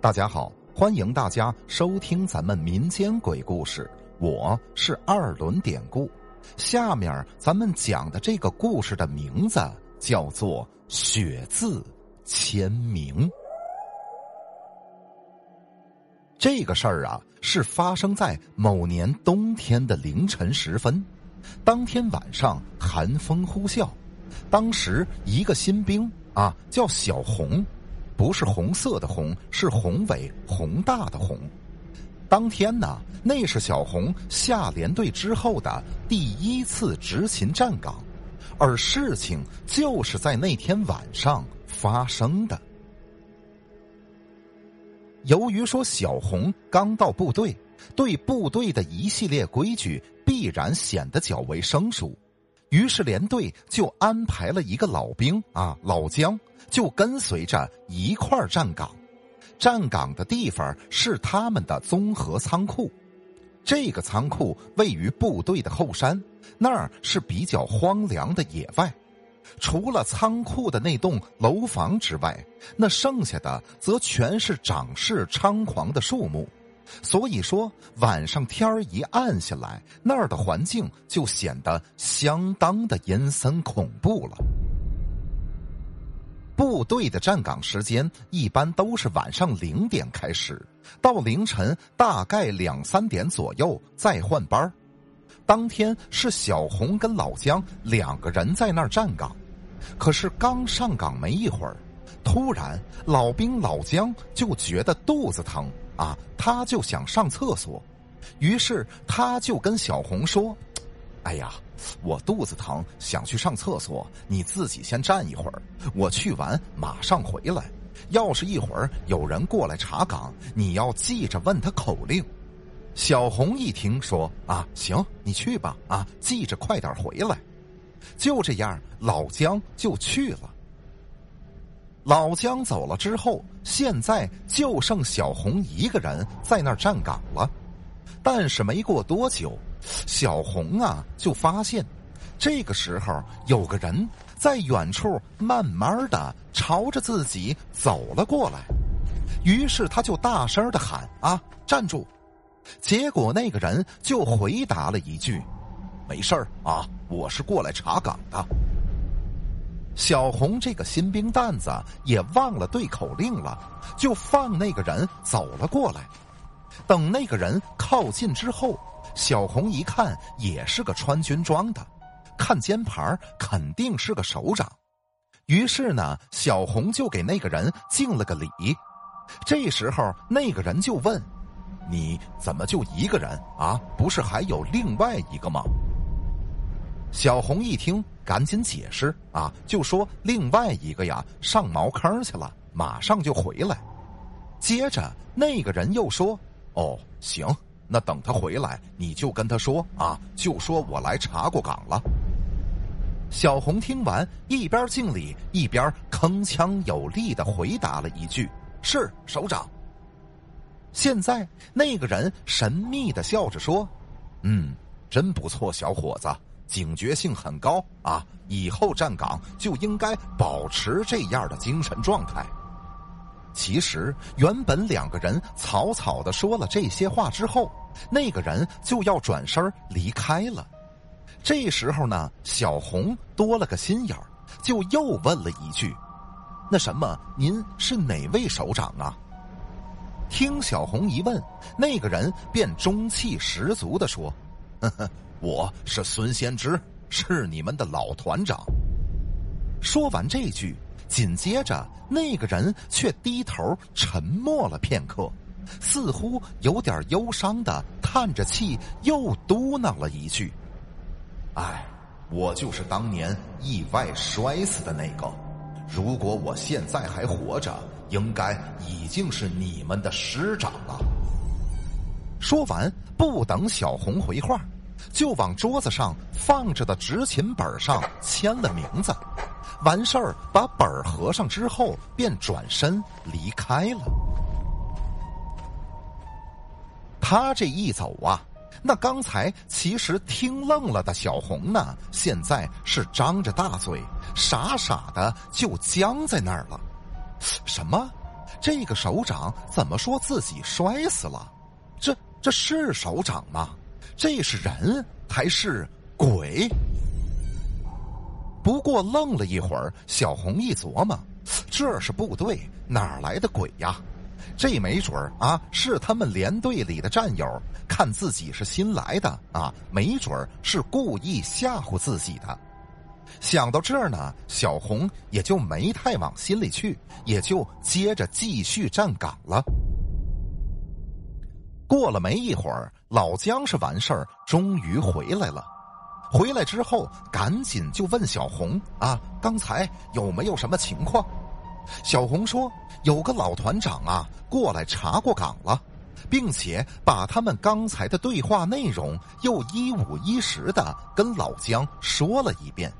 大家好，欢迎大家收听咱们民间鬼故事，我是二轮典故。下面咱们讲的这个故事的名字叫做《血字签名》。这个事儿啊，是发生在某年冬天的凌晨时分。当天晚上寒风呼啸，当时一个新兵啊叫小红，不是红色的红，是宏伟宏大的宏。当天呢，那是小红下连队之后的第一次执勤站岗，而事情就是在那天晚上发生的。由于说小红刚到部队，对部队的一系列规矩必然显得较为生疏，于是连队就安排了一个老兵啊老姜，就跟随着一块站岗。站岗的地方是他们的综合仓库，这个仓库位于部队的后山，那儿是比较荒凉的野外。除了仓库的那栋楼房之外，那剩下的则全是长势猖狂的树木。所以说，晚上天儿一暗下来，那儿的环境就显得相当的阴森恐怖了。部队的站岗时间一般都是晚上零点开始，到凌晨大概两三点左右再换班当天是小红跟老姜两个人在那儿站岗。可是刚上岗没一会儿，突然老兵老姜就觉得肚子疼啊，他就想上厕所，于是他就跟小红说：“哎呀，我肚子疼，想去上厕所，你自己先站一会儿，我去完马上回来。要是一会儿有人过来查岗，你要记着问他口令。”小红一听说啊，行，你去吧，啊，记着快点回来。就这样，老姜就去了。老姜走了之后，现在就剩小红一个人在那儿站岗了。但是没过多久，小红啊就发现，这个时候有个人在远处慢慢的朝着自己走了过来。于是他就大声的喊：“啊，站住！”结果那个人就回答了一句。没事儿啊，我是过来查岗的。小红这个新兵蛋子也忘了对口令了，就放那个人走了过来。等那个人靠近之后，小红一看也是个穿军装的，看肩牌肯定是个首长。于是呢，小红就给那个人敬了个礼。这时候那个人就问：“你怎么就一个人啊？不是还有另外一个吗？”小红一听，赶紧解释啊，就说另外一个呀上茅坑去了，马上就回来。接着那个人又说：“哦，行，那等他回来，你就跟他说啊，就说我来查过岗了。”小红听完，一边敬礼，一边铿锵有力的回答了一句：“是首长。”现在那个人神秘的笑着说：“嗯，真不错，小伙子。”警觉性很高啊！以后站岗就应该保持这样的精神状态。其实，原本两个人草草的说了这些话之后，那个人就要转身离开了。这时候呢，小红多了个心眼儿，就又问了一句：“那什么，您是哪位首长啊？”听小红一问，那个人便中气十足的说：“呵呵。”我是孙先知，是你们的老团长。说完这句，紧接着那个人却低头沉默了片刻，似乎有点忧伤的叹着气，又嘟囔了一句：“哎，我就是当年意外摔死的那个。如果我现在还活着，应该已经是你们的师长了。”说完，不等小红回话。就往桌子上放着的执勤本上签了名字，完事儿把本儿合上之后，便转身离开了。他这一走啊，那刚才其实听愣了的小红呢，现在是张着大嘴，傻傻的就僵在那儿了。什么？这个首长怎么说自己摔死了？这这是首长吗？这是人还是鬼？不过愣了一会儿，小红一琢磨，这是部队，哪来的鬼呀？这没准儿啊，是他们连队里的战友，看自己是新来的啊，没准儿是故意吓唬自己的。想到这儿呢，小红也就没太往心里去，也就接着继续站岗了。过了没一会儿，老姜是完事儿，终于回来了。回来之后，赶紧就问小红啊，刚才有没有什么情况？小红说，有个老团长啊过来查过岗了，并且把他们刚才的对话内容又一五一十的跟老姜说了一遍。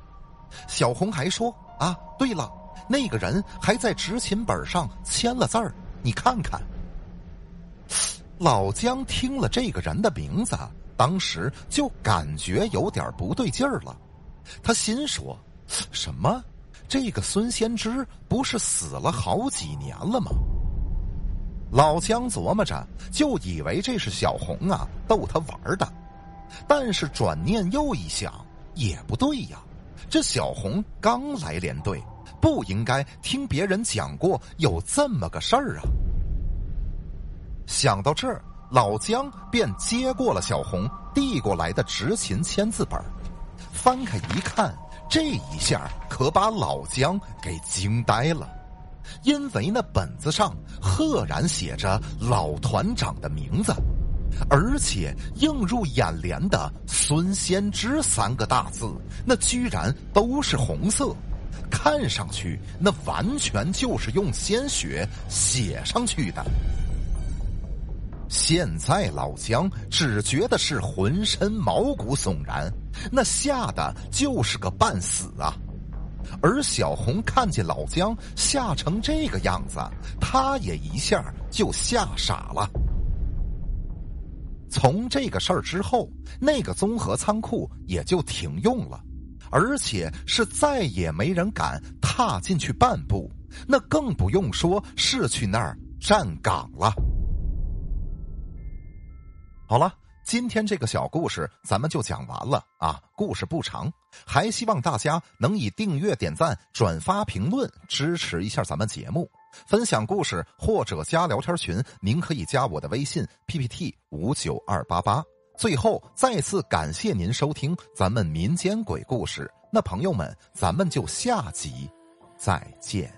小红还说啊，对了，那个人还在执勤本上签了字儿，你看看。老姜听了这个人的名字，当时就感觉有点不对劲儿了。他心说：“什么？这个孙先知不是死了好几年了吗？”老姜琢磨着，就以为这是小红啊逗他玩的。但是转念又一想，也不对呀。这小红刚来连队，不应该听别人讲过有这么个事儿啊。想到这儿，老姜便接过了小红递过来的执勤签字本，翻开一看，这一下可把老姜给惊呆了，因为那本子上赫然写着老团长的名字，而且映入眼帘的“孙先知”三个大字，那居然都是红色，看上去那完全就是用鲜血写上去的。现在老姜只觉得是浑身毛骨悚然，那吓得就是个半死啊！而小红看见老姜吓成这个样子，她也一下就吓傻了。从这个事儿之后，那个综合仓库也就停用了，而且是再也没人敢踏进去半步，那更不用说是去那儿站岗了。好了，今天这个小故事咱们就讲完了啊。故事不长，还希望大家能以订阅、点赞、转发、评论支持一下咱们节目，分享故事或者加聊天群。您可以加我的微信 PPT 五九二八八。最后再次感谢您收听咱们民间鬼故事。那朋友们，咱们就下集再见。